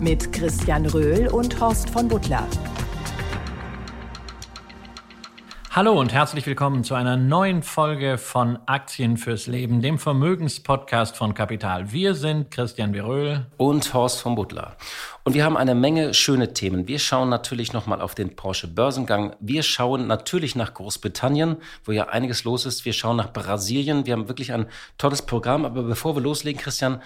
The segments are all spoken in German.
Mit Christian Röhl und Horst von Butler. Hallo und herzlich willkommen zu einer neuen Folge von Aktien fürs Leben, dem Vermögenspodcast von Kapital. Wir sind Christian Beröhl und Horst von Butler. Und wir haben eine Menge schöne Themen. Wir schauen natürlich nochmal auf den Porsche Börsengang. Wir schauen natürlich nach Großbritannien, wo ja einiges los ist. Wir schauen nach Brasilien. Wir haben wirklich ein tolles Programm. Aber bevor wir loslegen, Christian,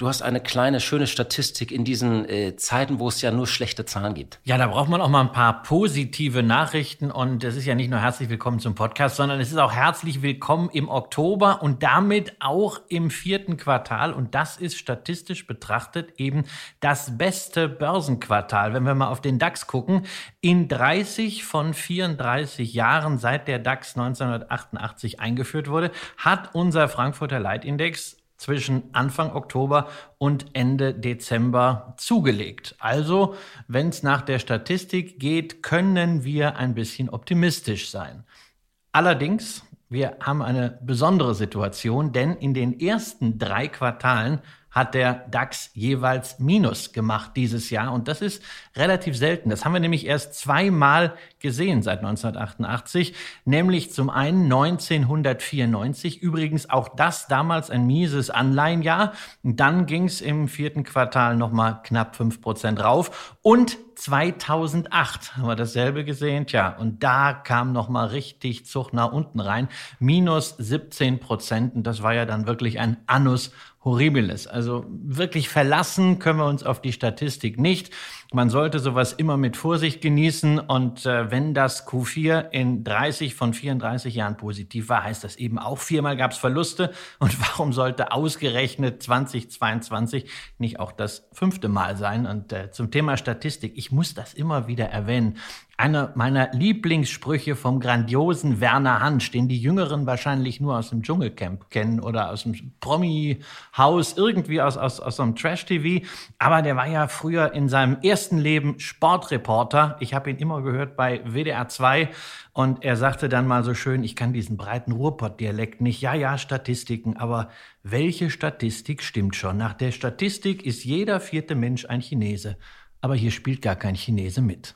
Du hast eine kleine, schöne Statistik in diesen äh, Zeiten, wo es ja nur schlechte Zahlen gibt. Ja, da braucht man auch mal ein paar positive Nachrichten. Und es ist ja nicht nur herzlich willkommen zum Podcast, sondern es ist auch herzlich willkommen im Oktober und damit auch im vierten Quartal. Und das ist statistisch betrachtet eben das beste Börsenquartal. Wenn wir mal auf den DAX gucken, in 30 von 34 Jahren, seit der DAX 1988 eingeführt wurde, hat unser Frankfurter Leitindex zwischen Anfang Oktober und Ende Dezember zugelegt. Also, wenn es nach der Statistik geht, können wir ein bisschen optimistisch sein. Allerdings, wir haben eine besondere Situation, denn in den ersten drei Quartalen hat der DAX jeweils Minus gemacht dieses Jahr. Und das ist relativ selten. Das haben wir nämlich erst zweimal gesehen seit 1988, nämlich zum einen 1994, übrigens auch das damals ein mieses Anleihenjahr. Dann ging es im vierten Quartal nochmal knapp fünf Prozent rauf und 2008 haben wir dasselbe gesehen. Tja, und da kam noch mal richtig Zug nach unten rein. Minus 17 Prozent. Und das war ja dann wirklich ein Annus Horribiles. Also wirklich verlassen können wir uns auf die Statistik nicht. Man sollte sowas immer mit Vorsicht genießen und äh, wenn das Q4 in 30 von 34 Jahren positiv war, heißt das eben auch viermal gab es Verluste und warum sollte ausgerechnet 2022 nicht auch das fünfte Mal sein? Und äh, zum Thema Statistik, ich muss das immer wieder erwähnen. Einer meiner Lieblingssprüche vom grandiosen Werner Hansch, den die Jüngeren wahrscheinlich nur aus dem Dschungelcamp kennen oder aus dem Promi-Haus, irgendwie aus, aus, aus so einem Trash-TV. Aber der war ja früher in seinem ersten Leben Sportreporter. Ich habe ihn immer gehört bei WDR 2 und er sagte dann mal so schön, ich kann diesen breiten Ruhrpott-Dialekt nicht. Ja, ja, Statistiken, aber welche Statistik stimmt schon? Nach der Statistik ist jeder vierte Mensch ein Chinese. Aber hier spielt gar kein Chinese mit.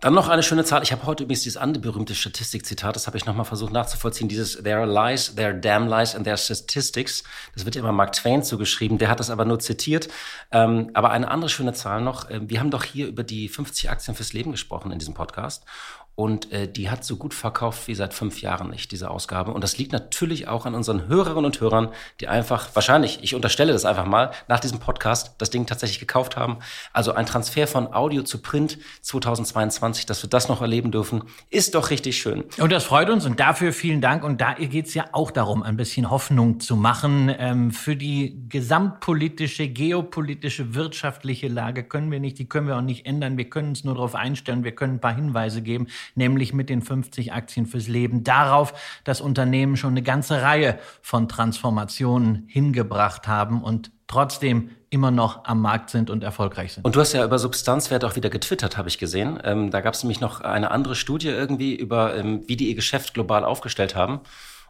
Dann noch eine schöne Zahl. Ich habe heute übrigens dieses andere berühmte Statistikzitat, das habe ich nochmal versucht nachzuvollziehen. Dieses There are lies, there are damn lies and there are statistics. Das wird ja immer Mark Twain zugeschrieben. Der hat das aber nur zitiert. Ähm, aber eine andere schöne Zahl noch. Ähm, wir haben doch hier über die 50 Aktien fürs Leben gesprochen in diesem Podcast. Und äh, die hat so gut verkauft wie seit fünf Jahren nicht, diese Ausgabe. Und das liegt natürlich auch an unseren Hörerinnen und Hörern, die einfach, wahrscheinlich, ich unterstelle das einfach mal, nach diesem Podcast das Ding tatsächlich gekauft haben. Also ein Transfer von Audio zu Print 2022, dass wir das noch erleben dürfen, ist doch richtig schön. Und das freut uns und dafür vielen Dank. Und da geht es ja auch darum, ein bisschen Hoffnung zu machen. Ähm, für die gesamtpolitische, geopolitische, wirtschaftliche Lage können wir nicht, die können wir auch nicht ändern. Wir können uns nur darauf einstellen, wir können ein paar Hinweise geben nämlich mit den 50 Aktien fürs Leben. Darauf, dass Unternehmen schon eine ganze Reihe von Transformationen hingebracht haben und trotzdem immer noch am Markt sind und erfolgreich sind. Und du hast ja über Substanzwert auch wieder getwittert, habe ich gesehen. Ähm, da gab es nämlich noch eine andere Studie irgendwie über, ähm, wie die ihr Geschäft global aufgestellt haben.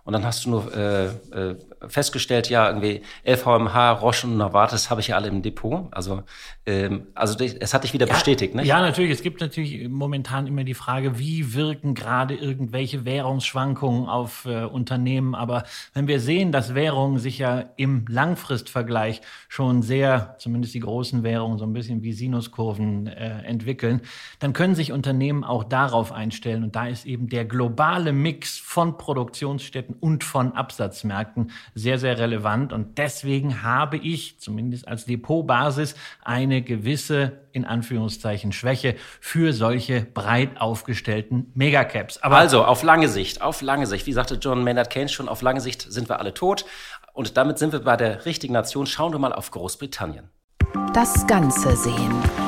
Und dann hast du nur äh, äh, festgestellt, ja, irgendwie LVMH, Roche und Novartis habe ich ja alle im Depot. Also, ähm, also es hat dich wieder ja, bestätigt, ne? Ja, natürlich. Es gibt natürlich momentan immer die Frage, wie wirken gerade irgendwelche Währungsschwankungen auf äh, Unternehmen. Aber wenn wir sehen, dass Währungen sich ja im Langfristvergleich schon sehr, zumindest die großen Währungen, so ein bisschen wie Sinuskurven äh, entwickeln, dann können sich Unternehmen auch darauf einstellen. Und da ist eben der globale Mix von Produktionsstätten und von Absatzmärkten sehr, sehr relevant. Und deswegen habe ich, zumindest als Depotbasis, eine gewisse, in Anführungszeichen, Schwäche für solche breit aufgestellten Megacaps. Aber also auf lange Sicht, auf lange Sicht, wie sagte John Maynard Keynes schon, auf lange Sicht sind wir alle tot. Und damit sind wir bei der richtigen Nation. Schauen wir mal auf Großbritannien. Das Ganze sehen.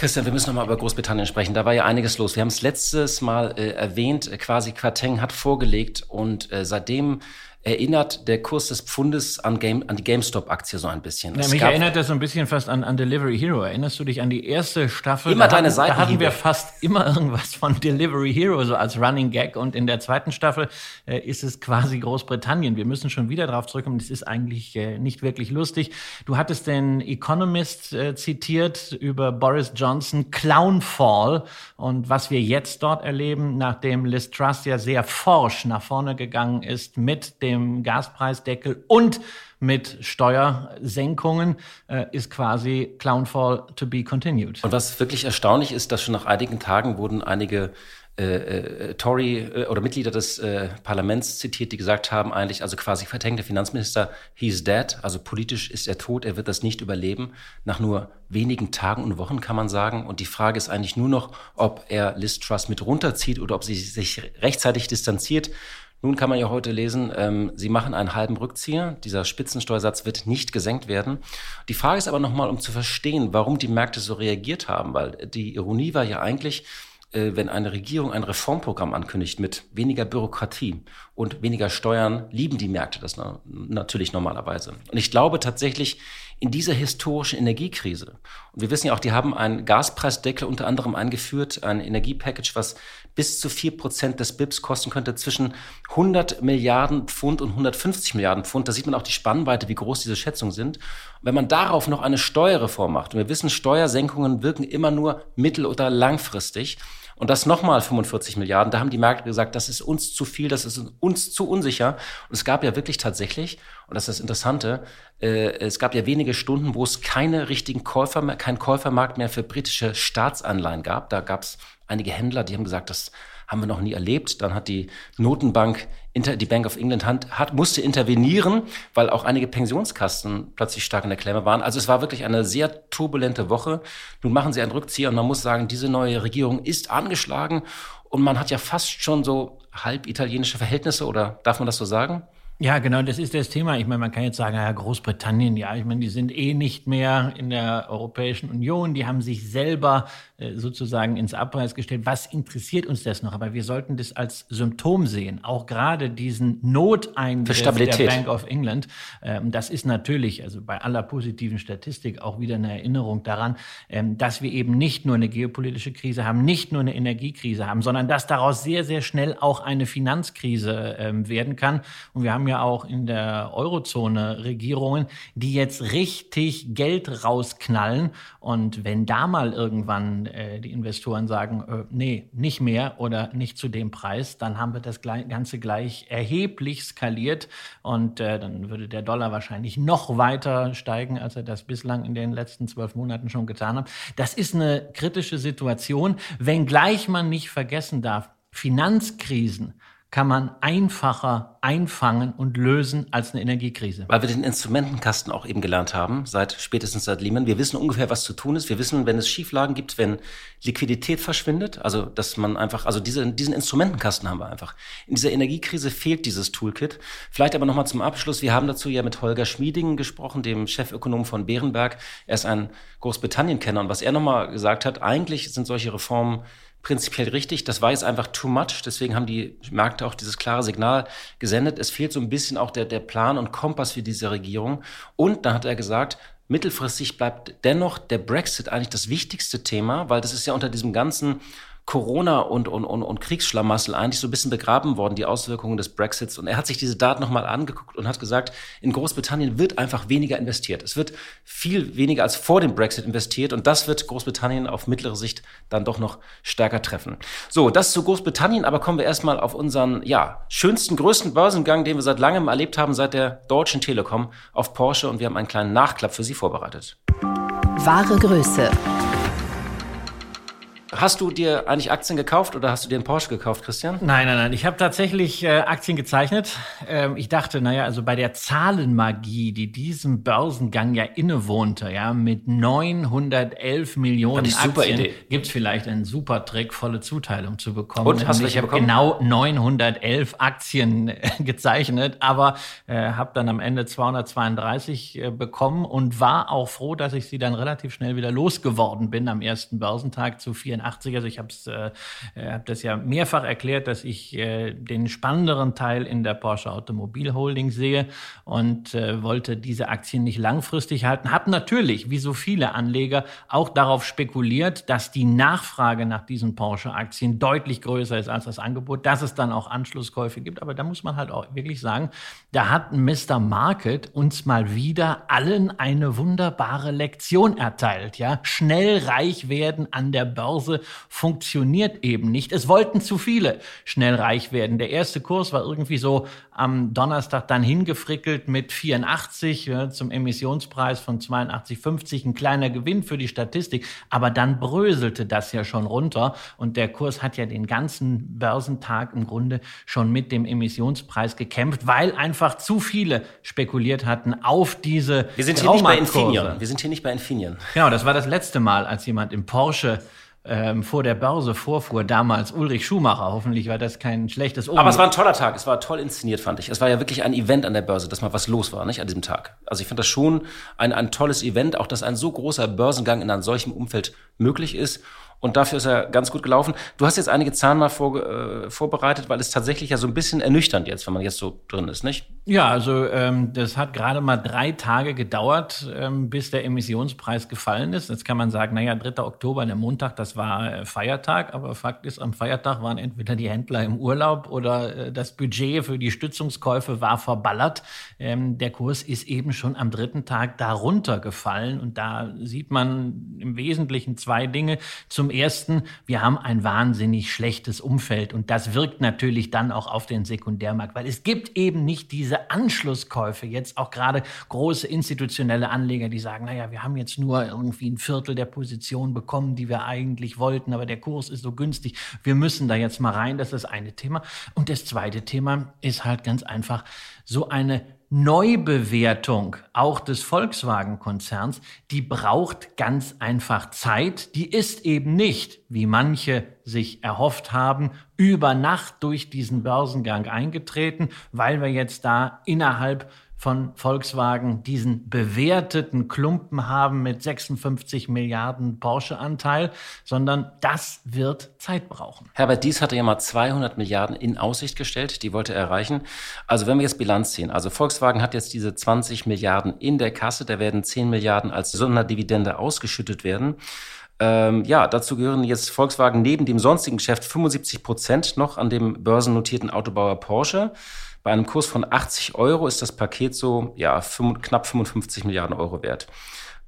Christian, wir müssen nochmal über Großbritannien sprechen. Da war ja einiges los. Wir haben es letztes Mal äh, erwähnt, quasi Quateng hat vorgelegt und äh, seitdem erinnert der Kurs des Pfundes an, Game, an die GameStop-Aktie so ein bisschen. Ja, mich erinnert das so ein bisschen fast an, an Delivery Hero. Erinnerst du dich an die erste Staffel? Immer da deine Seite. Da hatten wir fast immer irgendwas von Delivery Hero so als Running Gag. Und in der zweiten Staffel äh, ist es quasi Großbritannien. Wir müssen schon wieder drauf zurückkommen. Das ist eigentlich äh, nicht wirklich lustig. Du hattest den Economist äh, zitiert über Boris Johnson, Clownfall. Und was wir jetzt dort erleben, nachdem Liz Truss ja sehr forsch nach vorne gegangen ist mit dem dem Gaspreisdeckel und mit Steuersenkungen äh, ist quasi Clownfall to be continued. Und was wirklich erstaunlich ist, dass schon nach einigen Tagen wurden einige äh, äh, Tory äh, oder Mitglieder des äh, Parlaments zitiert, die gesagt haben, eigentlich, also quasi verhängte Finanzminister, he's dead, also politisch ist er tot, er wird das nicht überleben. Nach nur wenigen Tagen und Wochen kann man sagen. Und die Frage ist eigentlich nur noch, ob er Liz Truss mit runterzieht oder ob sie sich rechtzeitig distanziert. Nun kann man ja heute lesen, ähm, Sie machen einen halben Rückzieher. Dieser Spitzensteuersatz wird nicht gesenkt werden. Die Frage ist aber nochmal, um zu verstehen, warum die Märkte so reagiert haben, weil die Ironie war ja eigentlich, äh, wenn eine Regierung ein Reformprogramm ankündigt mit weniger Bürokratie und weniger Steuern, lieben die Märkte das na natürlich normalerweise. Und ich glaube tatsächlich, in dieser historischen Energiekrise, und wir wissen ja auch, die haben einen Gaspreisdeckel unter anderem eingeführt, ein Energiepackage, was bis zu vier Prozent des BIPs kosten könnte, zwischen 100 Milliarden Pfund und 150 Milliarden Pfund. Da sieht man auch die Spannweite, wie groß diese Schätzungen sind. Und wenn man darauf noch eine Steuerreform macht, und wir wissen, Steuersenkungen wirken immer nur mittel- oder langfristig, und das nochmal 45 Milliarden. Da haben die Märkte gesagt, das ist uns zu viel, das ist uns zu unsicher. Und es gab ja wirklich tatsächlich, und das ist das Interessante, äh, es gab ja wenige Stunden, wo es keine richtigen Käufer mehr, kein Käufermarkt mehr für britische Staatsanleihen gab. Da gab es einige Händler, die haben gesagt, das haben wir noch nie erlebt. Dann hat die Notenbank, die Bank of England hat, hat, musste intervenieren, weil auch einige Pensionskassen plötzlich stark in der Klemme waren. Also es war wirklich eine sehr turbulente Woche. Nun machen sie einen Rückzieher und man muss sagen, diese neue Regierung ist angeschlagen und man hat ja fast schon so halb italienische Verhältnisse oder darf man das so sagen? Ja, genau, das ist das Thema. Ich meine, man kann jetzt sagen, ja, Großbritannien, ja, ich meine, die sind eh nicht mehr in der Europäischen Union, die haben sich selber äh, sozusagen ins Abpreis gestellt. Was interessiert uns das noch? Aber wir sollten das als Symptom sehen. Auch gerade diesen Noteingriff der Bank of England, ähm, das ist natürlich, also bei aller positiven Statistik auch wieder eine Erinnerung daran, ähm, dass wir eben nicht nur eine geopolitische Krise haben, nicht nur eine Energiekrise haben, sondern dass daraus sehr, sehr schnell auch eine Finanzkrise ähm, werden kann. Und wir haben ja auch in der Eurozone Regierungen, die jetzt richtig Geld rausknallen. Und wenn da mal irgendwann äh, die Investoren sagen, äh, nee, nicht mehr oder nicht zu dem Preis, dann haben wir das Ganze gleich erheblich skaliert und äh, dann würde der Dollar wahrscheinlich noch weiter steigen, als er das bislang in den letzten zwölf Monaten schon getan hat. Das ist eine kritische Situation, wenngleich man nicht vergessen darf, Finanzkrisen kann man einfacher einfangen und lösen als eine Energiekrise. Weil wir den Instrumentenkasten auch eben gelernt haben, seit spätestens seit Lehman. Wir wissen ungefähr, was zu tun ist. Wir wissen, wenn es Schieflagen gibt, wenn Liquidität verschwindet, also dass man einfach, also diese, diesen Instrumentenkasten haben wir einfach. In dieser Energiekrise fehlt dieses Toolkit. Vielleicht aber nochmal zum Abschluss. Wir haben dazu ja mit Holger Schmiedingen gesprochen, dem Chefökonom von Bärenberg. Er ist ein Großbritannien-Kenner und was er nochmal gesagt hat, eigentlich sind solche Reformen prinzipiell richtig. Das war jetzt einfach too much. Deswegen haben die Märkte auch dieses klare Signal gesendet. Es fehlt so ein bisschen auch der, der Plan und Kompass für diese Regierung. Und dann hat er gesagt, mittelfristig bleibt dennoch der Brexit eigentlich das wichtigste Thema, weil das ist ja unter diesem ganzen Corona und, und, und, und Kriegsschlamassel eigentlich so ein bisschen begraben worden, die Auswirkungen des Brexits. Und er hat sich diese Daten nochmal angeguckt und hat gesagt, in Großbritannien wird einfach weniger investiert. Es wird viel weniger als vor dem Brexit investiert und das wird Großbritannien auf mittlere Sicht dann doch noch stärker treffen. So, das zu Großbritannien, aber kommen wir erstmal auf unseren, ja, schönsten, größten Börsengang, den wir seit langem erlebt haben, seit der Deutschen Telekom auf Porsche und wir haben einen kleinen Nachklapp für Sie vorbereitet. Wahre Größe hast du dir eigentlich Aktien gekauft oder hast du dir einen Porsche gekauft, Christian? Nein, nein, nein. Ich habe tatsächlich äh, Aktien gezeichnet. Ähm, ich dachte, naja, also bei der Zahlenmagie, die diesem Börsengang ja innewohnte, ja, mit 911 Millionen Aktien, gibt es vielleicht einen super Trick, volle Zuteilung zu bekommen. Und hast du welche bekommen? Genau 911 Aktien äh, gezeichnet, aber äh, habe dann am Ende 232 äh, bekommen und war auch froh, dass ich sie dann relativ schnell wieder losgeworden bin am ersten Börsentag zu 84. Also ich habe äh, äh, hab das ja mehrfach erklärt, dass ich äh, den spannenderen Teil in der Porsche Automobil Holding sehe und äh, wollte diese Aktien nicht langfristig halten. Habe natürlich, wie so viele Anleger, auch darauf spekuliert, dass die Nachfrage nach diesen Porsche-Aktien deutlich größer ist als das Angebot, dass es dann auch Anschlusskäufe gibt. Aber da muss man halt auch wirklich sagen, da hat Mr. Market uns mal wieder allen eine wunderbare Lektion erteilt. Ja, schnell reich werden an der Börse funktioniert eben nicht. Es wollten zu viele schnell reich werden. Der erste Kurs war irgendwie so am Donnerstag dann hingefrickelt mit 84 ja, zum Emissionspreis von 82,50. Ein kleiner Gewinn für die Statistik. Aber dann bröselte das ja schon runter und der Kurs hat ja den ganzen Börsentag im Grunde schon mit dem Emissionspreis gekämpft, weil einfach zu viele spekuliert hatten auf diese Wir sind hier nicht bei Infineon. Wir sind hier nicht bei Infineon. Genau, das war das letzte Mal, als jemand im Porsche ähm, vor der Börse vorfuhr, damals Ulrich Schumacher. Hoffentlich war das kein schlechtes Omen. Aber es war ein toller Tag, es war toll inszeniert, fand ich. Es war ja wirklich ein Event an der Börse, dass mal was los war, nicht, an diesem Tag. Also ich fand das schon ein, ein tolles Event, auch dass ein so großer Börsengang in einem solchen Umfeld möglich ist. Und dafür ist er ganz gut gelaufen. Du hast jetzt einige Zahlen mal vor, äh, vorbereitet, weil es tatsächlich ja so ein bisschen ernüchternd jetzt, wenn man jetzt so drin ist, nicht? Ja, also ähm, das hat gerade mal drei Tage gedauert, ähm, bis der Emissionspreis gefallen ist. Jetzt kann man sagen, naja, 3. Oktober, der Montag, das war äh, Feiertag. Aber Fakt ist, am Feiertag waren entweder die Händler im Urlaub oder äh, das Budget für die Stützungskäufe war verballert. Ähm, der Kurs ist eben schon am dritten Tag darunter gefallen. Und da sieht man im Wesentlichen zwei Dinge. Zum ersten, wir haben ein wahnsinnig schlechtes Umfeld und das wirkt natürlich dann auch auf den Sekundärmarkt, weil es gibt eben nicht diese Anschlusskäufe. Jetzt auch gerade große institutionelle Anleger, die sagen, naja, wir haben jetzt nur irgendwie ein Viertel der Position bekommen, die wir eigentlich wollten, aber der Kurs ist so günstig. Wir müssen da jetzt mal rein. Das ist das eine Thema. Und das zweite Thema ist halt ganz einfach so eine Neubewertung auch des Volkswagen-Konzerns, die braucht ganz einfach Zeit. Die ist eben nicht, wie manche sich erhofft haben, über Nacht durch diesen Börsengang eingetreten, weil wir jetzt da innerhalb von Volkswagen diesen bewerteten Klumpen haben mit 56 Milliarden Porsche-Anteil, sondern das wird Zeit brauchen. Herbert Dies hatte ja mal 200 Milliarden in Aussicht gestellt, die wollte er erreichen. Also wenn wir jetzt Bilanz ziehen, also Volkswagen hat jetzt diese 20 Milliarden in der Kasse, da werden 10 Milliarden als Sonderdividende ausgeschüttet werden. Ähm, ja, dazu gehören jetzt Volkswagen neben dem sonstigen Geschäft 75 Prozent noch an dem börsennotierten Autobauer Porsche. Bei einem Kurs von 80 Euro ist das Paket so ja, knapp 55 Milliarden Euro wert.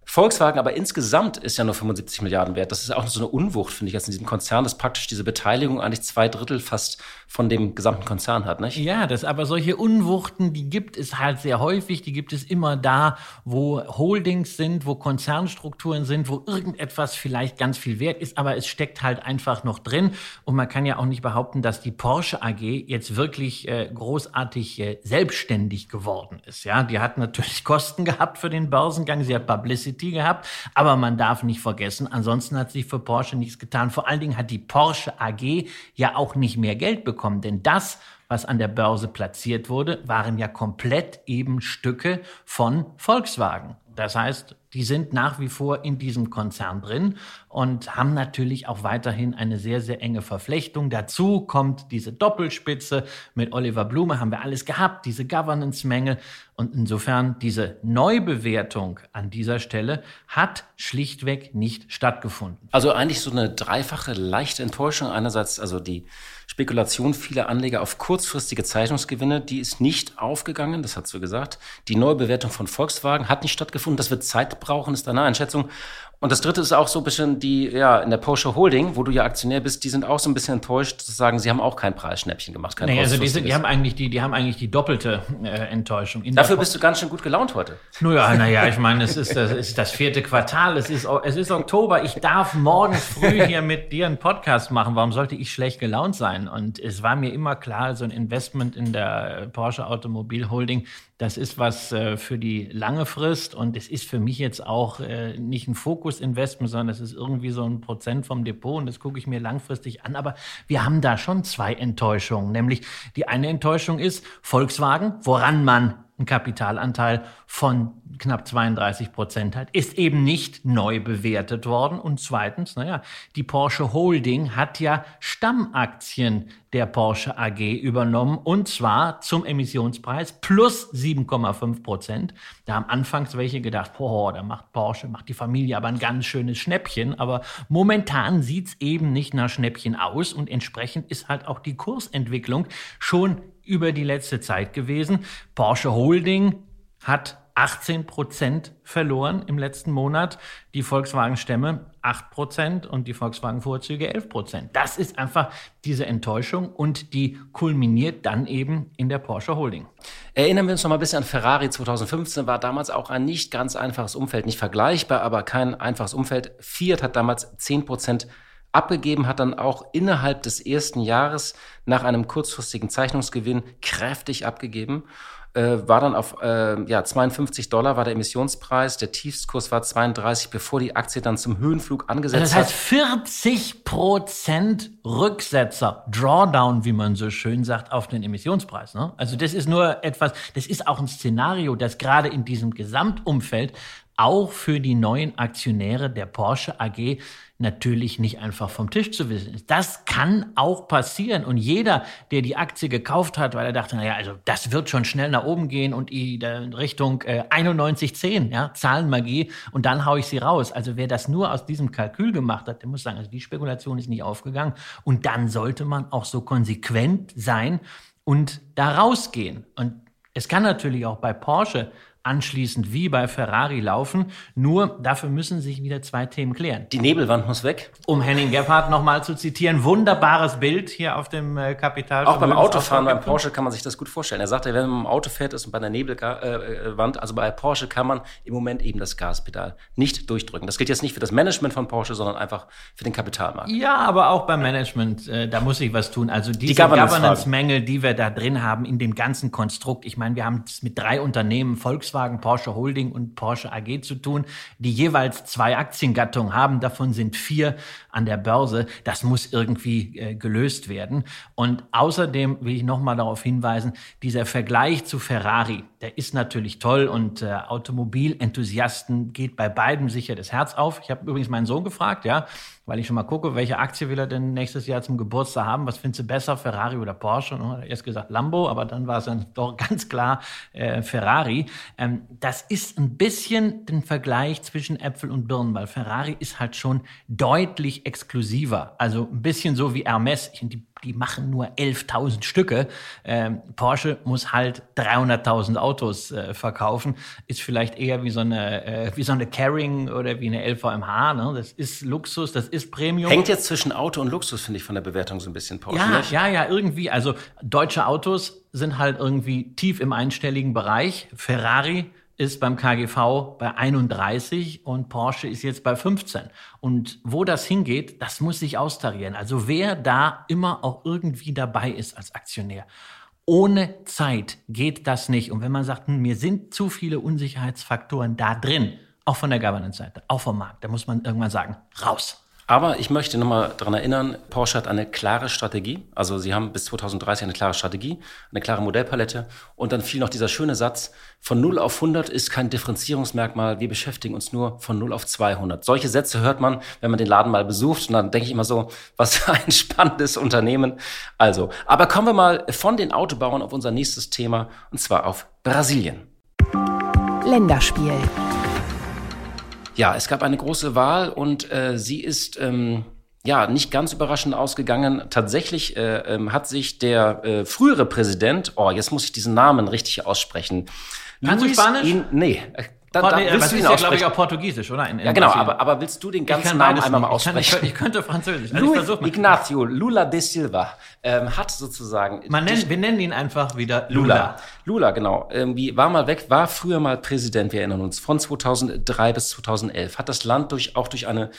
Volkswagen aber insgesamt ist ja nur 75 Milliarden wert. Das ist auch so eine Unwucht, finde ich, jetzt in diesem Konzern, dass praktisch diese Beteiligung eigentlich zwei Drittel fast von dem gesamten Konzern hat, nicht? Ja, das aber solche Unwuchten, die gibt es halt sehr häufig. Die gibt es immer da, wo Holdings sind, wo Konzernstrukturen sind, wo irgendetwas vielleicht ganz viel wert ist, aber es steckt halt einfach noch drin. Und man kann ja auch nicht behaupten, dass die Porsche AG jetzt wirklich äh, großartig äh, selbstständig geworden ist. Ja, die hat natürlich Kosten gehabt für den Börsengang. Sie hat Publicity Publicity gehabt. Aber man darf nicht vergessen, ansonsten hat sich für Porsche nichts getan. Vor allen Dingen hat die Porsche AG ja auch nicht mehr Geld bekommen, denn das, was an der Börse platziert wurde, waren ja komplett eben Stücke von Volkswagen. Das heißt, die sind nach wie vor in diesem Konzern drin und haben natürlich auch weiterhin eine sehr, sehr enge Verflechtung. Dazu kommt diese Doppelspitze mit Oliver Blume, haben wir alles gehabt, diese Governance-Mängel. Und insofern diese Neubewertung an dieser Stelle hat schlichtweg nicht stattgefunden. Also eigentlich so eine dreifache leichte Enttäuschung. Einerseits also die Spekulation vieler Anleger auf kurzfristige Zeichnungsgewinne, die ist nicht aufgegangen, das hat sie gesagt. Die Neubewertung von Volkswagen hat nicht stattgefunden. Das wird Zeit brauchen, ist deine Einschätzung. Und das dritte ist auch so ein bisschen die, ja, in der Porsche Holding, wo du ja Aktionär bist, die sind auch so ein bisschen enttäuscht, zu sagen, sie haben auch kein Preisschnäppchen gemacht. Kein nee, also die, sind, die, haben eigentlich die, die haben eigentlich die doppelte äh, Enttäuschung. In Dafür bist du ganz schön gut gelaunt heute. Naja, naja, ich meine, es ist das, ist das vierte Quartal, es ist, es ist Oktober, ich darf morgens früh hier mit dir einen Podcast machen. Warum sollte ich schlecht gelaunt sein? Und es war mir immer klar, so ein Investment in der Porsche Automobil Holding, das ist was äh, für die lange Frist und es ist für mich jetzt auch äh, nicht ein Fokus-Investment, sondern es ist irgendwie so ein Prozent vom Depot und das gucke ich mir langfristig an. Aber wir haben da schon zwei Enttäuschungen. Nämlich die eine Enttäuschung ist Volkswagen, woran man einen Kapitalanteil von knapp 32 Prozent hat, ist eben nicht neu bewertet worden. Und zweitens, naja, die Porsche Holding hat ja Stammaktien der Porsche AG übernommen und zwar zum Emissionspreis plus 7,5 Prozent. Da haben anfangs welche gedacht, boah, da macht Porsche, macht die Familie aber ein ganz schönes Schnäppchen. Aber momentan sieht's eben nicht nach Schnäppchen aus und entsprechend ist halt auch die Kursentwicklung schon über die letzte Zeit gewesen. Porsche Holding hat 18 Prozent verloren im letzten Monat, die Volkswagen-Stämme 8 Prozent und die Volkswagen-Vorzüge 11 Prozent. Das ist einfach diese Enttäuschung und die kulminiert dann eben in der Porsche Holding. Erinnern wir uns noch mal ein bisschen an Ferrari 2015, war damals auch ein nicht ganz einfaches Umfeld, nicht vergleichbar, aber kein einfaches Umfeld. Fiat hat damals 10 Prozent abgegeben, hat dann auch innerhalb des ersten Jahres nach einem kurzfristigen Zeichnungsgewinn kräftig abgegeben. Äh, war dann auf äh, ja, 52 Dollar war der Emissionspreis, der Tiefskurs war 32, bevor die Aktie dann zum Höhenflug angesetzt hat. Das heißt 40 Prozent Rücksetzer, Drawdown, wie man so schön sagt, auf den Emissionspreis. Ne? Also das ist nur etwas, das ist auch ein Szenario, das gerade in diesem Gesamtumfeld auch für die neuen Aktionäre der Porsche AG natürlich nicht einfach vom Tisch zu wissen. Das kann auch passieren. Und jeder, der die Aktie gekauft hat, weil er dachte, naja, also das wird schon schnell nach oben gehen und in Richtung äh, 91,10, ja, Zahlenmagie, und dann haue ich sie raus. Also wer das nur aus diesem Kalkül gemacht hat, der muss sagen, also die Spekulation ist nicht aufgegangen. Und dann sollte man auch so konsequent sein und da rausgehen. Und es kann natürlich auch bei Porsche anschließend wie bei Ferrari laufen. Nur dafür müssen sich wieder zwei Themen klären. Die Nebelwand muss weg. Um Henning Gebhardt nochmal zu zitieren, wunderbares Bild hier auf dem äh, Kapital. Auch beim Autofahren, beim Porsche kann man sich das gut vorstellen. Er sagte, wenn man im Auto fährt ist und bei der Nebelwand, also bei Porsche kann man im Moment eben das Gaspedal nicht durchdrücken. Das gilt jetzt nicht für das Management von Porsche, sondern einfach für den Kapitalmarkt. Ja, aber auch beim Management, äh, da muss ich was tun. Also diese die Governance-Mängel, Governance die wir da drin haben in dem ganzen Konstrukt. Ich meine, wir haben es mit drei Unternehmen, Volkswagen, Volkswagen, Porsche Holding und Porsche AG zu tun, die jeweils zwei Aktiengattungen haben. Davon sind vier an der Börse. Das muss irgendwie äh, gelöst werden. Und außerdem will ich nochmal darauf hinweisen, dieser Vergleich zu Ferrari, der ist natürlich toll und äh, Automobilenthusiasten geht bei beiden sicher das Herz auf. Ich habe übrigens meinen Sohn gefragt, ja, weil ich schon mal gucke, welche Aktie will er denn nächstes Jahr zum Geburtstag haben? Was findest du besser, Ferrari oder Porsche? Und er hat erst gesagt Lambo, aber dann war es dann doch ganz klar äh, Ferrari. Ähm, das ist ein bisschen den Vergleich zwischen Äpfel und Birnen, weil Ferrari ist halt schon deutlich exklusiver. Also ein bisschen so wie Hermes. Ich, die die machen nur 11.000 Stücke. Ähm, Porsche muss halt 300.000 Autos äh, verkaufen. Ist vielleicht eher wie so eine, äh, wie so eine Carring oder wie eine LVMH. Ne? Das ist Luxus, das ist Premium. Hängt jetzt zwischen Auto und Luxus, finde ich, von der Bewertung so ein bisschen Porsche. Ja, nicht? ja, ja, irgendwie. Also deutsche Autos sind halt irgendwie tief im einstelligen Bereich. Ferrari ist beim KGV bei 31 und Porsche ist jetzt bei 15. Und wo das hingeht, das muss sich austarieren. Also wer da immer auch irgendwie dabei ist als Aktionär. Ohne Zeit geht das nicht. Und wenn man sagt, hm, mir sind zu viele Unsicherheitsfaktoren da drin, auch von der Governance-Seite, auch vom Markt, da muss man irgendwann sagen, raus. Aber ich möchte nochmal daran erinnern, Porsche hat eine klare Strategie. Also sie haben bis 2030 eine klare Strategie, eine klare Modellpalette. Und dann fiel noch dieser schöne Satz, von 0 auf 100 ist kein Differenzierungsmerkmal, wir beschäftigen uns nur von 0 auf 200. Solche Sätze hört man, wenn man den Laden mal besucht. Und dann denke ich immer so, was für ein spannendes Unternehmen. Also, aber kommen wir mal von den Autobauern auf unser nächstes Thema, und zwar auf Brasilien. Länderspiel. Ja, es gab eine große Wahl und äh, sie ist ähm, ja nicht ganz überraschend ausgegangen. Tatsächlich äh, ähm, hat sich der äh, frühere Präsident, oh, jetzt muss ich diesen Namen richtig aussprechen. Kannst du Spanisch? In, nee, Dann, dann willst du ist ja, glaube ich, auch Portugiesisch, oder? In, in ja, genau, aber, aber willst du den ganzen Namen einmal mal aussprechen? Ich, kann, ich, könnte Französisch. Also Luis Ignacio Lula de Silva ähm, hat sozusagen... Man nennt, wir nennen ihn einfach wieder Lula. Lula, genau. Irgendwie war mal weg, war früher mal Präsident, wir erinnern uns, von 2003 bis 2011. Hat das Land durch, auch durch eine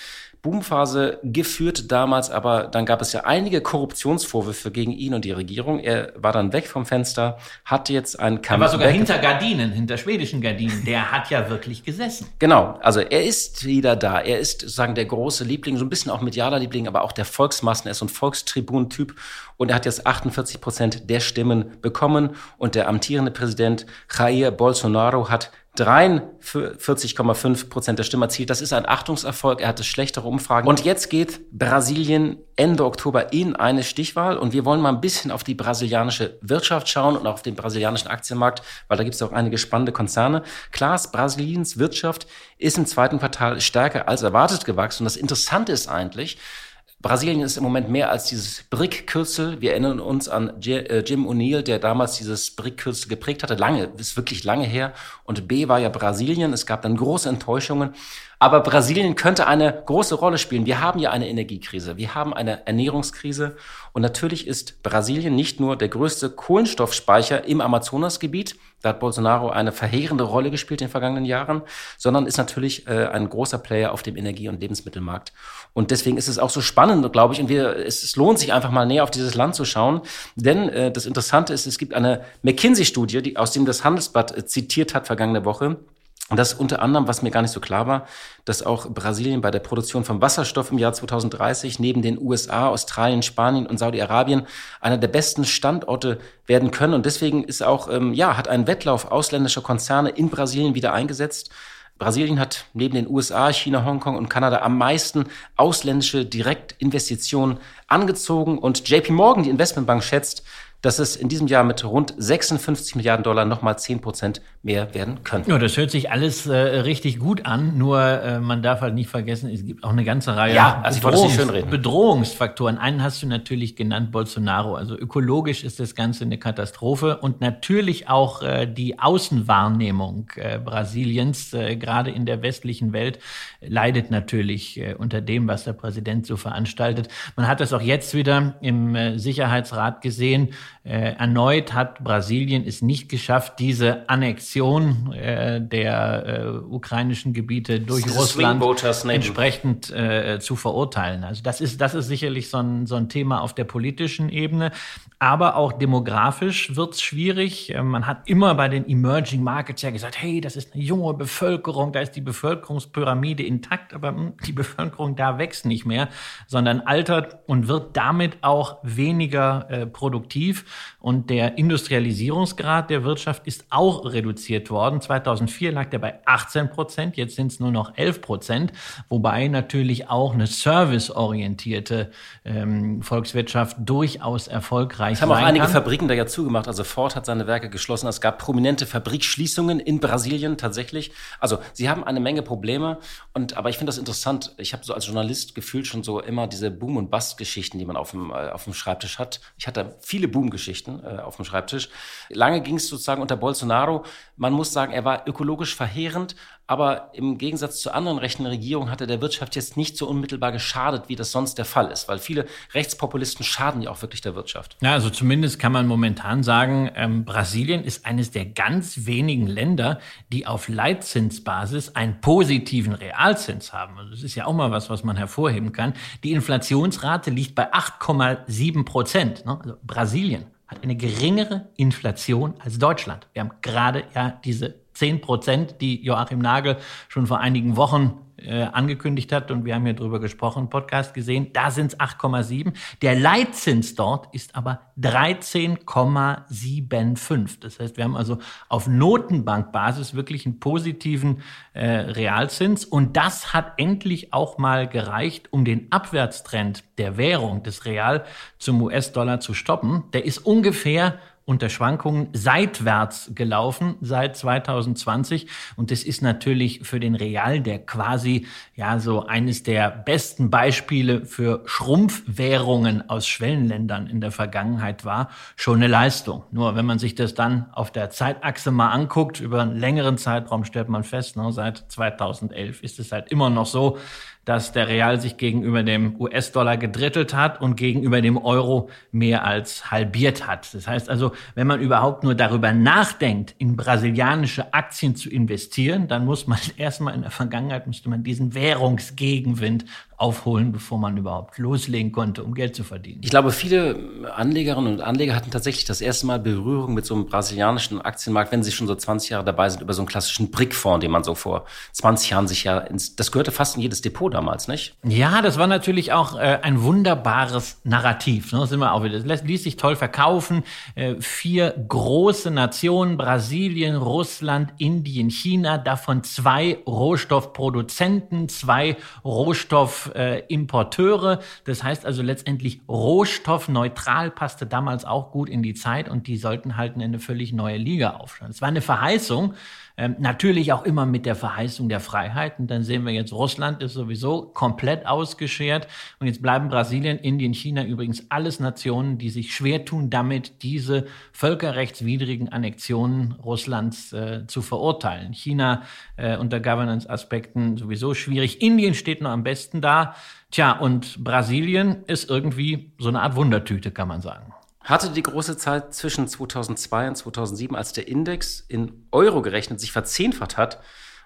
Boomphase geführt damals, aber dann gab es ja einige Korruptionsvorwürfe gegen ihn und die Regierung. Er war dann weg vom Fenster, hatte jetzt einen Kampf. Er war sogar hinter Gardinen, hinter schwedischen Gardinen. Der hat ja wirklich gesessen. Genau, also er ist wieder da. Er ist sozusagen der große Liebling, so ein bisschen auch medialer Liebling, aber auch der Volksmassen. Er ist so ein Volkstribun-Typ und er hat jetzt 48 Prozent der Stimmen bekommen und der amtierende Präsident Jair Bolsonaro hat 43,5 Prozent der Stimmen erzielt. Das ist ein Achtungserfolg. Er hatte schlechtere Umfragen. Und jetzt geht Brasilien Ende Oktober in eine Stichwahl. Und wir wollen mal ein bisschen auf die brasilianische Wirtschaft schauen und auch auf den brasilianischen Aktienmarkt, weil da gibt es auch einige spannende Konzerne. Klar, Brasiliens Wirtschaft ist im zweiten Quartal stärker als erwartet gewachsen. Und das Interessante ist eigentlich, Brasilien ist im Moment mehr als dieses BRIC-Kürzel. Wir erinnern uns an äh, Jim O'Neill, der damals dieses BRIC-Kürzel geprägt hatte. Lange, ist wirklich lange her. Und B war ja Brasilien. Es gab dann große Enttäuschungen. Aber Brasilien könnte eine große Rolle spielen. Wir haben ja eine Energiekrise, wir haben eine Ernährungskrise. Und natürlich ist Brasilien nicht nur der größte Kohlenstoffspeicher im Amazonasgebiet, da hat Bolsonaro eine verheerende Rolle gespielt in den vergangenen Jahren, sondern ist natürlich äh, ein großer Player auf dem Energie- und Lebensmittelmarkt. Und deswegen ist es auch so spannend, glaube ich, und wir, es, es lohnt sich einfach mal näher auf dieses Land zu schauen, denn äh, das Interessante ist, es gibt eine McKinsey-Studie, die aus dem das Handelsblatt äh, zitiert hat vergangene Woche, und das unter anderem, was mir gar nicht so klar war, dass auch Brasilien bei der Produktion von Wasserstoff im Jahr 2030 neben den USA, Australien, Spanien und Saudi-Arabien einer der besten Standorte werden können. Und deswegen ist auch, ähm, ja, hat ein Wettlauf ausländischer Konzerne in Brasilien wieder eingesetzt. Brasilien hat neben den USA, China, Hongkong und Kanada am meisten ausländische Direktinvestitionen angezogen. Und JP Morgan, die Investmentbank, schätzt, dass es in diesem Jahr mit rund 56 Milliarden Dollar nochmal 10 Prozent mehr werden könnte. Ja, das hört sich alles äh, richtig gut an, nur äh, man darf halt nicht vergessen, es gibt auch eine ganze Reihe ja, also Bedrohungs Bedrohungsfaktoren. Einen hast du natürlich genannt, Bolsonaro. Also ökologisch ist das Ganze eine Katastrophe und natürlich auch äh, die Außenwahrnehmung äh, Brasiliens, äh, gerade in der westlichen Welt, leidet natürlich äh, unter dem, was der Präsident so veranstaltet. Man hat das auch jetzt wieder im äh, Sicherheitsrat gesehen. Äh, erneut hat Brasilien es nicht geschafft, diese Annexion äh, der äh, ukrainischen Gebiete durch Russland entsprechend äh, zu verurteilen. Also das ist, das ist sicherlich so ein, so ein Thema auf der politischen Ebene. Aber auch demografisch wird es schwierig. Äh, man hat immer bei den Emerging Markets ja gesagt, hey, das ist eine junge Bevölkerung, da ist die Bevölkerungspyramide intakt, aber mh, hm, die Bevölkerung da wächst nicht mehr, sondern altert und wird damit auch weniger äh, Und der Industrialisierungsgrad der Wirtschaft ist auch reduziert worden. 2004 lag der bei 18 Prozent, jetzt sind es nur noch 11 Prozent, wobei natürlich auch eine serviceorientierte ähm, Volkswirtschaft durchaus erfolgreich es haben auch einige kann. Fabriken da ja zugemacht. Also Ford hat seine Werke geschlossen. Es gab prominente Fabrikschließungen in Brasilien tatsächlich. Also sie haben eine Menge Probleme. Und aber ich finde das interessant. Ich habe so als Journalist gefühlt schon so immer diese Boom- und Bust-Geschichten, die man auf dem, äh, auf dem Schreibtisch hat. Ich hatte viele Boom-Geschichten äh, auf dem Schreibtisch. Lange ging es sozusagen unter Bolsonaro. Man muss sagen, er war ökologisch verheerend, aber im Gegensatz zu anderen rechten Regierungen hat er der Wirtschaft jetzt nicht so unmittelbar geschadet, wie das sonst der Fall ist, weil viele Rechtspopulisten schaden ja auch wirklich der Wirtschaft. Ja, also zumindest kann man momentan sagen, ähm, Brasilien ist eines der ganz wenigen Länder, die auf Leitzinsbasis einen positiven Realzins haben. Also das ist ja auch mal was, was man hervorheben kann. Die Inflationsrate liegt bei 8,7 Prozent. Ne? Also Brasilien hat eine geringere Inflation als Deutschland. Wir haben gerade ja diese 10 Prozent, die Joachim Nagel schon vor einigen Wochen äh, angekündigt hat und wir haben hier drüber gesprochen, Podcast gesehen, da sind es 8,7. Der Leitzins dort ist aber 13,75. Das heißt, wir haben also auf Notenbankbasis wirklich einen positiven äh, Realzins und das hat endlich auch mal gereicht, um den Abwärtstrend der Währung des Real zum US-Dollar zu stoppen. Der ist ungefähr unter Schwankungen seitwärts gelaufen seit 2020. Und das ist natürlich für den Real, der quasi ja so eines der besten Beispiele für Schrumpfwährungen aus Schwellenländern in der Vergangenheit war, schon eine Leistung. Nur wenn man sich das dann auf der Zeitachse mal anguckt, über einen längeren Zeitraum stellt man fest, ne, seit 2011 ist es halt immer noch so, dass der Real sich gegenüber dem US-Dollar gedrittelt hat und gegenüber dem Euro mehr als halbiert hat. Das heißt also, wenn man überhaupt nur darüber nachdenkt, in brasilianische Aktien zu investieren, dann muss man erstmal in der Vergangenheit, müsste man diesen Währungsgegenwind aufholen, bevor man überhaupt loslegen konnte, um Geld zu verdienen. Ich glaube, viele Anlegerinnen und Anleger hatten tatsächlich das erste Mal Berührung mit so einem brasilianischen Aktienmarkt, wenn sie schon so 20 Jahre dabei sind, über so einen klassischen Brickfonds, den man so vor 20 Jahren sich ja ins, das gehörte fast in jedes Depot damals, nicht? Ja, das war natürlich auch äh, ein wunderbares Narrativ. Ne? Das sind wir auch wieder. Das ließ sich toll verkaufen. Äh, vier große Nationen, Brasilien, Russland, Indien, China, davon zwei Rohstoffproduzenten, zwei Rohstoff äh, Importeure. Das heißt also letztendlich rohstoffneutral passte damals auch gut in die Zeit und die sollten halt eine völlig neue Liga aufstellen. Es war eine Verheißung, ähm, natürlich auch immer mit der Verheißung der Freiheit. Und dann sehen wir jetzt, Russland ist sowieso komplett ausgeschert. Und jetzt bleiben Brasilien, Indien, China übrigens alles Nationen, die sich schwer tun, damit diese völkerrechtswidrigen Annexionen Russlands äh, zu verurteilen. China äh, unter Governance-Aspekten sowieso schwierig. Indien steht noch am besten da. Tja, und Brasilien ist irgendwie so eine Art Wundertüte, kann man sagen hatte die große Zeit zwischen 2002 und 2007, als der Index in Euro gerechnet sich verzehnfacht hat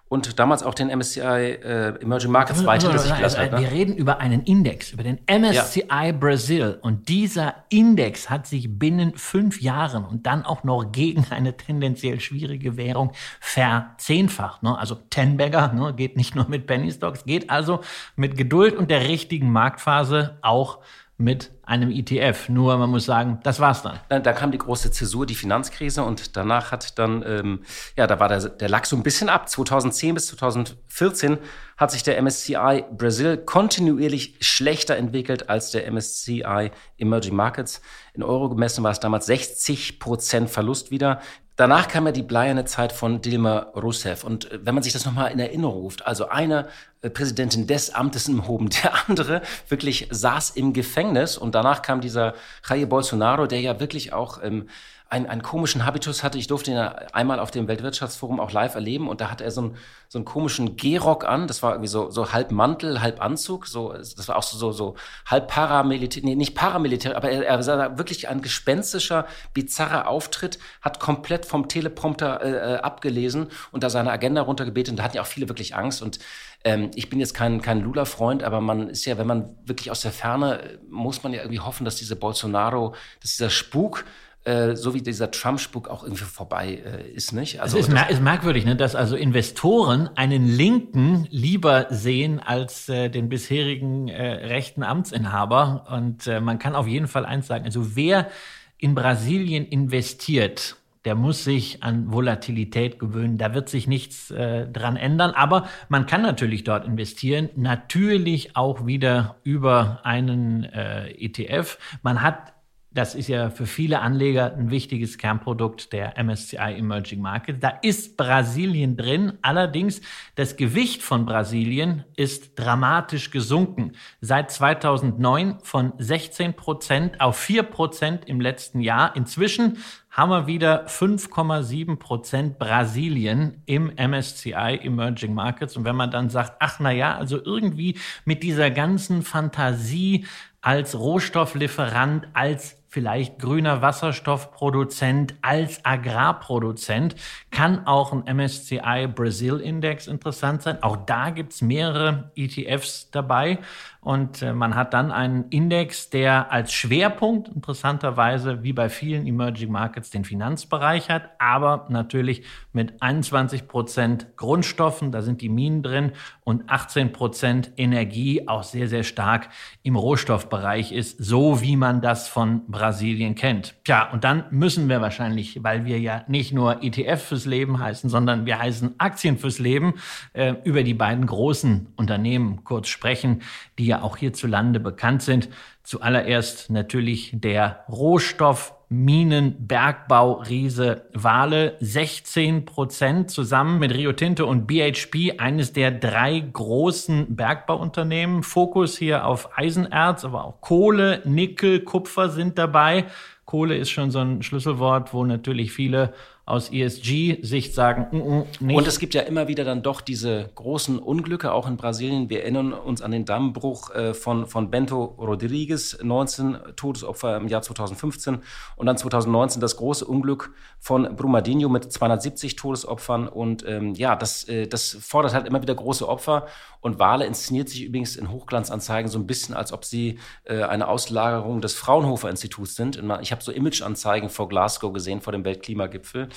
und damals auch den MSCI äh, Emerging Markets weiter hinter sich gelassen hat. Ne? Wir reden über einen Index, über den MSCI ja. Brasil. Und dieser Index hat sich binnen fünf Jahren und dann auch noch gegen eine tendenziell schwierige Währung verzehnfacht. Ne? Also Tenbagger ne? geht nicht nur mit Penny Stocks, geht also mit Geduld und der richtigen Marktphase auch mit einem ETF. Nur man muss sagen, das war's dann. Dann, da kam die große Zäsur, die Finanzkrise und danach hat dann, ähm, ja, da war der, der lag so ein bisschen ab. 2010 bis 2014 hat sich der MSCI Brasil kontinuierlich schlechter entwickelt als der MSCI Emerging Markets. In Euro gemessen war es damals 60 Prozent Verlust wieder. Danach kam ja die bleierne Zeit von Dilma Rousseff. Und äh, wenn man sich das nochmal in Erinnerung ruft, also eine äh, Präsidentin des Amtes im Hoben, der andere wirklich saß im Gefängnis. Und danach kam dieser Jair Bolsonaro, der ja wirklich auch ähm, einen, einen komischen Habitus hatte. Ich durfte ihn einmal auf dem Weltwirtschaftsforum auch live erleben und da hatte er so einen, so einen komischen Gehrock an. Das war irgendwie so, so halb Mantel, halb Anzug. So, das war auch so, so, so halb Paramilitär, nee, nicht Paramilitär, aber er, er sah wirklich ein gespenstischer, bizarrer Auftritt, hat komplett vom Teleprompter äh, äh abgelesen und da seine Agenda runtergebetet. Und da hatten ja auch viele wirklich Angst und ähm, ich bin jetzt kein, kein Lula-Freund, aber man ist ja, wenn man wirklich aus der Ferne, äh, muss man ja irgendwie hoffen, dass diese Bolsonaro, dass dieser Spuk, äh, so wie dieser Trump-Spuk auch irgendwie vorbei äh, ist, nicht? Also, es ist, mer ist, merkwürdig, ne, dass also Investoren einen Linken lieber sehen als äh, den bisherigen äh, rechten Amtsinhaber. Und äh, man kann auf jeden Fall eins sagen, also wer in Brasilien investiert, der muss sich an Volatilität gewöhnen. Da wird sich nichts äh, dran ändern. Aber man kann natürlich dort investieren. Natürlich auch wieder über einen äh, ETF. Man hat das ist ja für viele Anleger ein wichtiges Kernprodukt der MSCI Emerging Markets. Da ist Brasilien drin. Allerdings das Gewicht von Brasilien ist dramatisch gesunken. Seit 2009 von 16 Prozent auf 4 Prozent im letzten Jahr. Inzwischen haben wir wieder 5,7 Prozent Brasilien im MSCI Emerging Markets. Und wenn man dann sagt, ach na ja, also irgendwie mit dieser ganzen Fantasie als Rohstofflieferant, als vielleicht grüner Wasserstoffproduzent als Agrarproduzent, kann auch ein MSCI Brazil Index interessant sein. Auch da gibt's mehrere ETFs dabei. Und äh, man hat dann einen Index, der als Schwerpunkt interessanterweise wie bei vielen Emerging Markets den Finanzbereich hat, aber natürlich mit 21 Prozent Grundstoffen, da sind die Minen drin, und 18 Prozent Energie auch sehr, sehr stark im Rohstoffbereich ist, so wie man das von Brasilien kennt. Tja, und dann müssen wir wahrscheinlich, weil wir ja nicht nur ETF fürs Leben heißen, sondern wir heißen Aktien fürs Leben, äh, über die beiden großen Unternehmen kurz sprechen, die ja auch hierzulande bekannt sind. Zuallererst natürlich der Rohstoff Minen, Bergbau, Riese Wale. 16 Prozent zusammen mit Rio Tinto und BHP, eines der drei großen Bergbauunternehmen. Fokus hier auf Eisenerz, aber auch Kohle, Nickel, Kupfer sind dabei. Kohle ist schon so ein Schlüsselwort, wo natürlich viele aus ESG-Sicht sagen, mm, mm, nicht. Und es gibt ja immer wieder dann doch diese großen Unglücke, auch in Brasilien. Wir erinnern uns an den Dammbruch äh, von, von Bento Rodrigues, 19 Todesopfer im Jahr 2015 und dann 2019 das große Unglück von Brumadinho mit 270 Todesopfern. Und ähm, ja, das, äh, das fordert halt immer wieder große Opfer. Und Wale inszeniert sich übrigens in Hochglanzanzeigen so ein bisschen, als ob sie äh, eine Auslagerung des Fraunhofer Instituts sind. Ich habe so Imageanzeigen vor Glasgow gesehen, vor dem Weltklimagipfel.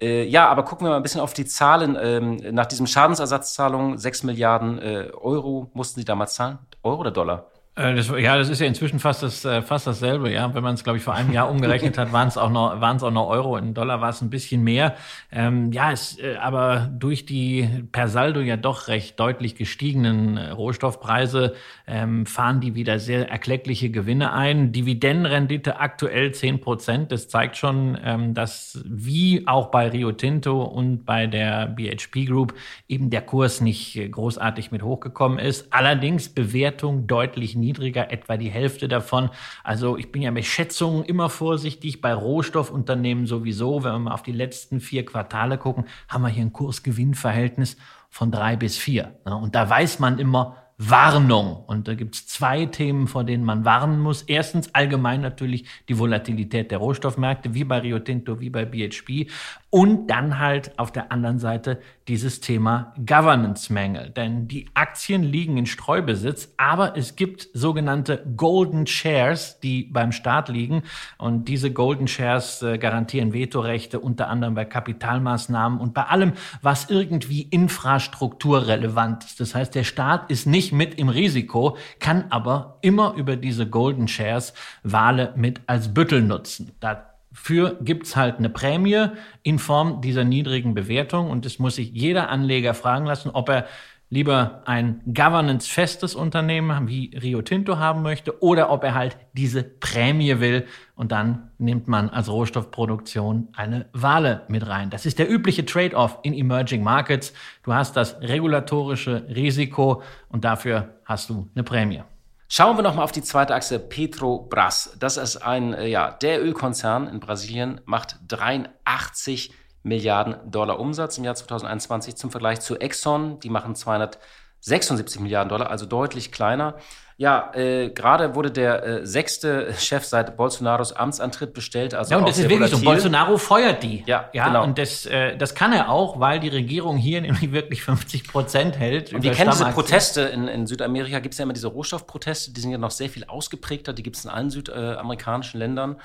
Äh, ja, aber gucken wir mal ein bisschen auf die Zahlen. Ähm, nach diesem Schadensersatzzahlung, 6 Milliarden äh, Euro mussten sie damals zahlen. Euro oder Dollar? Äh, das, ja, das ist ja inzwischen fast, das, äh, fast dasselbe. Ja, wenn man es, glaube ich, vor einem Jahr umgerechnet hat, waren es auch noch, waren es auch noch Euro. In Dollar war es ein bisschen mehr. Ähm, ja, es, äh, aber durch die per Saldo ja doch recht deutlich gestiegenen Rohstoffpreise ähm, fahren die wieder sehr erkleckliche Gewinne ein. Dividendenrendite aktuell zehn Prozent. Das zeigt schon, ähm, dass wie auch bei Rio Tinto und bei der BHP Group eben der Kurs nicht großartig mit hochgekommen ist. Allerdings Bewertung deutlich niedriger niedriger, etwa die Hälfte davon. Also ich bin ja mit Schätzungen immer vorsichtig, bei Rohstoffunternehmen sowieso. Wenn wir mal auf die letzten vier Quartale gucken, haben wir hier ein Kursgewinnverhältnis von drei bis vier. Und da weiß man immer, Warnung. Und da gibt es zwei Themen, vor denen man warnen muss. Erstens allgemein natürlich die Volatilität der Rohstoffmärkte, wie bei Rio Tinto, wie bei BHP. Und dann halt auf der anderen Seite dieses Thema Governance-Mängel. Denn die Aktien liegen in Streubesitz, aber es gibt sogenannte Golden Shares, die beim Staat liegen. Und diese Golden Shares äh, garantieren Vetorechte unter anderem bei Kapitalmaßnahmen und bei allem, was irgendwie infrastrukturrelevant ist. Das heißt, der Staat ist nicht mit im Risiko, kann aber immer über diese Golden Shares Wale mit als Büttel nutzen. Da für gibt's halt eine Prämie in Form dieser niedrigen Bewertung und es muss sich jeder Anleger fragen lassen, ob er lieber ein governance-festes Unternehmen wie Rio Tinto haben möchte oder ob er halt diese Prämie will und dann nimmt man als Rohstoffproduktion eine Wale mit rein. Das ist der übliche Trade-off in Emerging Markets. Du hast das regulatorische Risiko und dafür hast du eine Prämie. Schauen wir nochmal auf die zweite Achse Petrobras. Das ist ein, äh, ja, der Ölkonzern in Brasilien, macht 83 Milliarden Dollar Umsatz im Jahr 2021 zum Vergleich zu Exxon. Die machen 276 Milliarden Dollar, also deutlich kleiner. Ja, äh, gerade wurde der äh, sechste Chef seit Bolsonaros Amtsantritt bestellt. Also ja, und das ist wirklich volatil. so. Bolsonaro feuert die. Ja, ja genau. Und das, äh, das kann er auch, weil die Regierung hier nämlich wirklich 50 Prozent hält. Und wir kennen diese Proteste in, in Südamerika, gibt es ja immer diese Rohstoffproteste, die sind ja noch sehr viel ausgeprägter, die gibt es in allen südamerikanischen Ländern.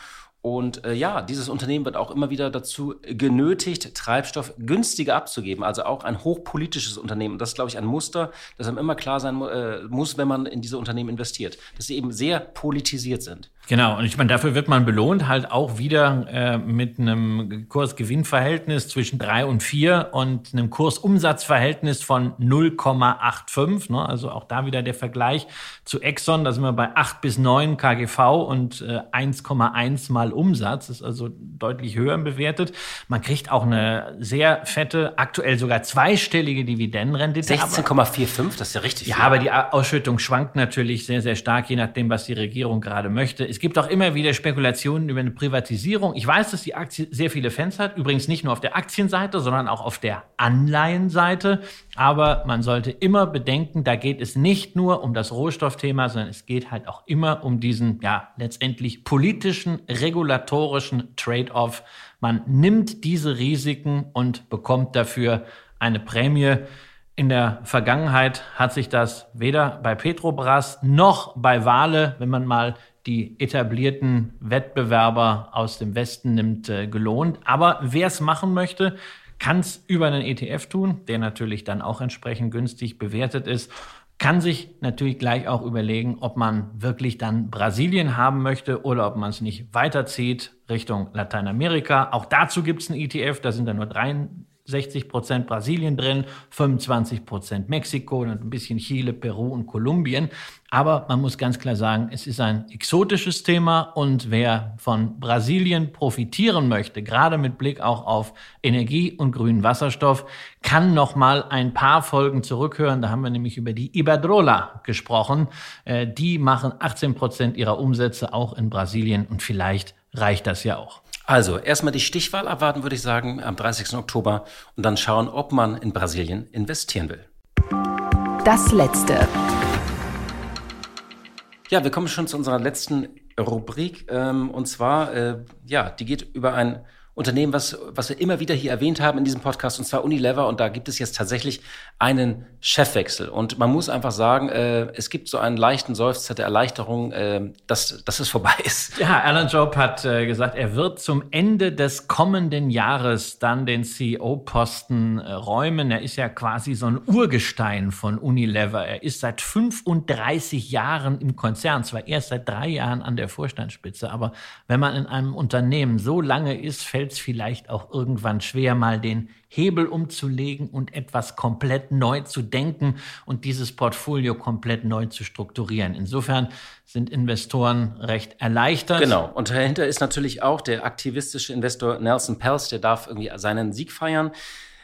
Und äh, ja, dieses Unternehmen wird auch immer wieder dazu genötigt, Treibstoff günstiger abzugeben. Also auch ein hochpolitisches Unternehmen. Das ist, glaube ich, ein Muster, das einem immer klar sein äh, muss, wenn man in diese Unternehmen investiert. Dass sie eben sehr politisiert sind. Genau, und ich meine, dafür wird man belohnt, halt auch wieder äh, mit einem Kursgewinnverhältnis zwischen drei und vier und einem Kursumsatzverhältnis von 0,85. Ne? Also auch da wieder der Vergleich zu Exxon, da sind wir bei acht bis neun KGV und äh, 1,1 mal Umsatz, ist also deutlich höher bewertet. Man kriegt auch eine sehr fette, aktuell sogar zweistellige Dividendenrendite. 16,45, das ist ja richtig. Ja, viel. aber die Ausschüttung schwankt natürlich sehr, sehr stark, je nachdem, was die Regierung gerade möchte. Es gibt auch immer wieder Spekulationen über eine Privatisierung. Ich weiß, dass die Aktie sehr viele Fans hat. Übrigens nicht nur auf der Aktienseite, sondern auch auf der Anleihenseite. Aber man sollte immer bedenken, da geht es nicht nur um das Rohstoffthema, sondern es geht halt auch immer um diesen, ja, letztendlich politischen, regulatorischen Trade-off. Man nimmt diese Risiken und bekommt dafür eine Prämie. In der Vergangenheit hat sich das weder bei Petrobras noch bei Wale, wenn man mal die etablierten Wettbewerber aus dem Westen nimmt, äh, gelohnt. Aber wer es machen möchte, kann es über einen ETF tun, der natürlich dann auch entsprechend günstig bewertet ist. Kann sich natürlich gleich auch überlegen, ob man wirklich dann Brasilien haben möchte oder ob man es nicht weiterzieht Richtung Lateinamerika. Auch dazu gibt es einen ETF, da sind dann nur drei 60 Prozent Brasilien drin, 25 Prozent Mexiko und ein bisschen Chile, Peru und Kolumbien. Aber man muss ganz klar sagen, es ist ein exotisches Thema und wer von Brasilien profitieren möchte, gerade mit Blick auch auf Energie und grünen Wasserstoff, kann noch mal ein paar Folgen zurückhören. Da haben wir nämlich über die Iberdrola gesprochen. Äh, die machen 18 Prozent ihrer Umsätze auch in Brasilien und vielleicht reicht das ja auch. Also erstmal die Stichwahl abwarten, würde ich sagen, am 30. Oktober und dann schauen, ob man in Brasilien investieren will. Das letzte. Ja, wir kommen schon zu unserer letzten Rubrik. Ähm, und zwar, äh, ja, die geht über ein Unternehmen, was, was wir immer wieder hier erwähnt haben in diesem Podcast, und zwar Unilever. Und da gibt es jetzt tatsächlich einen Chefwechsel. Und man muss einfach sagen, äh, es gibt so einen leichten Seufzer der Erleichterung, äh, dass, dass es vorbei ist. Ja, Alan Job hat äh, gesagt, er wird zum Ende des kommenden Jahres dann den CEO-Posten äh, räumen. Er ist ja quasi so ein Urgestein von Unilever. Er ist seit 35 Jahren im Konzern, zwar erst seit drei Jahren an der Vorstandsspitze, aber wenn man in einem Unternehmen so lange ist, fällt fällt es vielleicht auch irgendwann schwer, mal den Hebel umzulegen und etwas komplett neu zu denken und dieses Portfolio komplett neu zu strukturieren. Insofern sind Investoren recht erleichtert. Genau. Und dahinter ist natürlich auch der aktivistische Investor Nelson Pels, der darf irgendwie seinen Sieg feiern.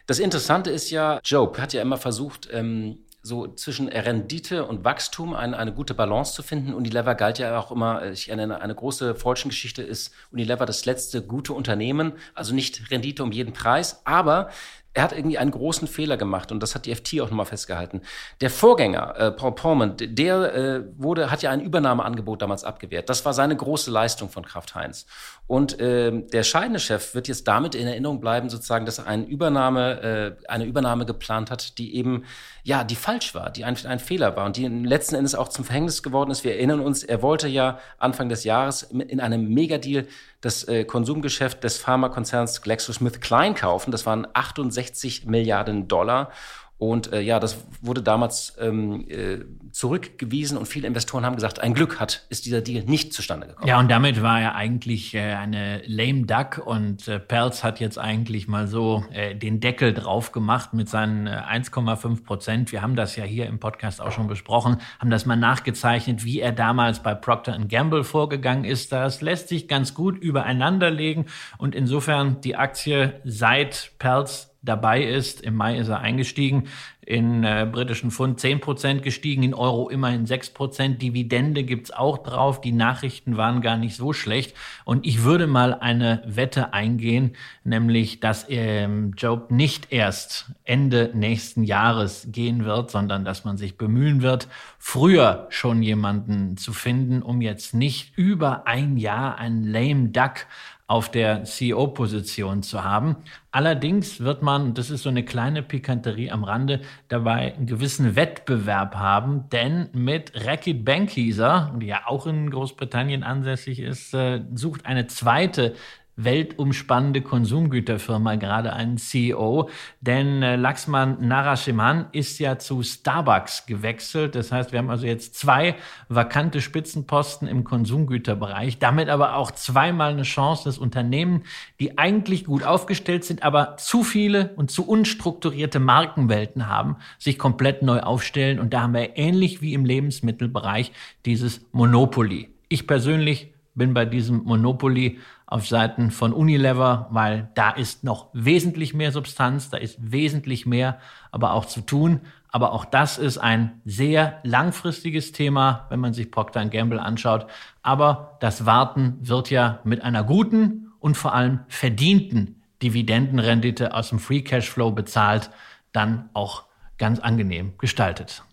Das Interessante ist ja, Job hat ja immer versucht, ähm, so zwischen Rendite und Wachstum eine, eine gute Balance zu finden. Unilever galt ja auch immer, ich erinnere, eine große Fortune-Geschichte ist Unilever das letzte gute Unternehmen, also nicht Rendite um jeden Preis, aber er hat irgendwie einen großen Fehler gemacht und das hat die FT auch nochmal festgehalten. Der Vorgänger, äh, Paul Porman, der äh, wurde, hat ja ein Übernahmeangebot damals abgewehrt. Das war seine große Leistung von Kraft Heinz. Und äh, der scheidende Chef wird jetzt damit in Erinnerung bleiben, sozusagen, dass er eine Übernahme, äh, eine Übernahme geplant hat, die eben ja, die falsch war, die ein, ein Fehler war und die letzten Endes auch zum Verhängnis geworden ist. Wir erinnern uns, er wollte ja Anfang des Jahres in einem Megadeal das äh, Konsumgeschäft des Pharmakonzerns GlaxoSmithKline kaufen. Das waren 68 Milliarden Dollar. Und äh, ja, das wurde damals ähm, äh, zurückgewiesen und viele Investoren haben gesagt, ein Glück hat, ist dieser Deal nicht zustande gekommen. Ja, und damit war er eigentlich äh, eine lame duck und äh, Perls hat jetzt eigentlich mal so äh, den Deckel drauf gemacht mit seinen äh, 1,5 Prozent. Wir haben das ja hier im Podcast auch schon besprochen, haben das mal nachgezeichnet, wie er damals bei Procter Gamble vorgegangen ist. Das lässt sich ganz gut übereinander legen und insofern die Aktie seit Perls dabei ist. Im Mai ist er eingestiegen, in äh, britischen Pfund 10 Prozent gestiegen, in Euro immerhin 6 Prozent. Dividende gibt's auch drauf. Die Nachrichten waren gar nicht so schlecht. Und ich würde mal eine Wette eingehen, nämlich, dass ähm, Job nicht erst Ende nächsten Jahres gehen wird, sondern dass man sich bemühen wird, früher schon jemanden zu finden, um jetzt nicht über ein Jahr einen lame duck auf der CEO-Position zu haben. Allerdings wird man, das ist so eine kleine Pikanterie am Rande, dabei einen gewissen Wettbewerb haben, denn mit Reckitt Benckiser, die ja auch in Großbritannien ansässig ist, äh, sucht eine zweite weltumspannende Konsumgüterfirma gerade einen CEO, denn äh, Laxman Narasimhan ist ja zu Starbucks gewechselt. Das heißt, wir haben also jetzt zwei vakante Spitzenposten im Konsumgüterbereich, damit aber auch zweimal eine Chance, dass Unternehmen, die eigentlich gut aufgestellt sind, aber zu viele und zu unstrukturierte Markenwelten haben, sich komplett neu aufstellen. Und da haben wir ähnlich wie im Lebensmittelbereich dieses Monopoly. Ich persönlich bin bei diesem Monopoly auf Seiten von Unilever, weil da ist noch wesentlich mehr Substanz, da ist wesentlich mehr aber auch zu tun. Aber auch das ist ein sehr langfristiges Thema, wenn man sich Procter Gamble anschaut. Aber das Warten wird ja mit einer guten und vor allem verdienten Dividendenrendite aus dem Free Cashflow bezahlt, dann auch ganz angenehm gestaltet.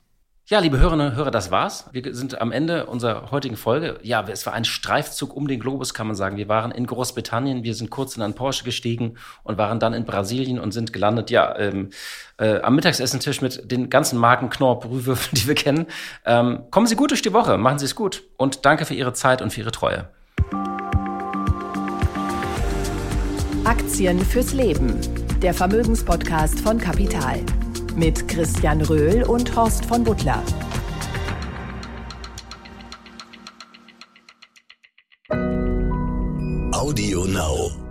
Ja, liebe Hörerinnen und Hörer, das war's. Wir sind am Ende unserer heutigen Folge. Ja, es war ein Streifzug um den Globus, kann man sagen. Wir waren in Großbritannien, wir sind kurz in einen Porsche gestiegen und waren dann in Brasilien und sind gelandet, ja, ähm, äh, am Mittagsessentisch mit den ganzen Marken Knorr, Brühwürfeln, die wir kennen. Ähm, kommen Sie gut durch die Woche, machen Sie es gut und danke für Ihre Zeit und für Ihre Treue. Aktien fürs Leben. Der Vermögenspodcast von Kapital mit Christian Röhl und Horst von Butler. Audio Now.